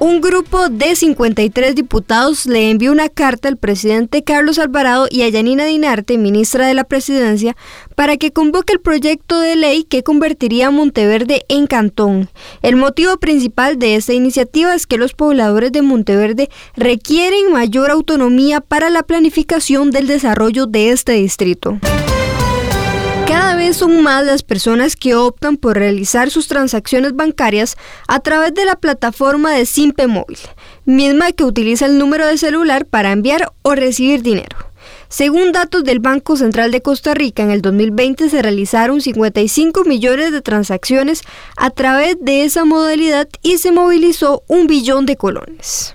Un grupo de 53 diputados le envió una carta al presidente Carlos Alvarado y a Yanina Dinarte, ministra de la Presidencia, para que convoque el proyecto de ley que convertiría a Monteverde en cantón. El motivo principal de esta iniciativa es que los pobladores de Monteverde requieren mayor autonomía para la planificación del desarrollo de este distrito. Cada vez son más las personas que optan por realizar sus transacciones bancarias a través de la plataforma de Simpe Móvil, misma que utiliza el número de celular para enviar o recibir dinero. Según datos del Banco Central de Costa Rica, en el 2020 se realizaron 55 millones de transacciones a través de esa modalidad y se movilizó un billón de colones.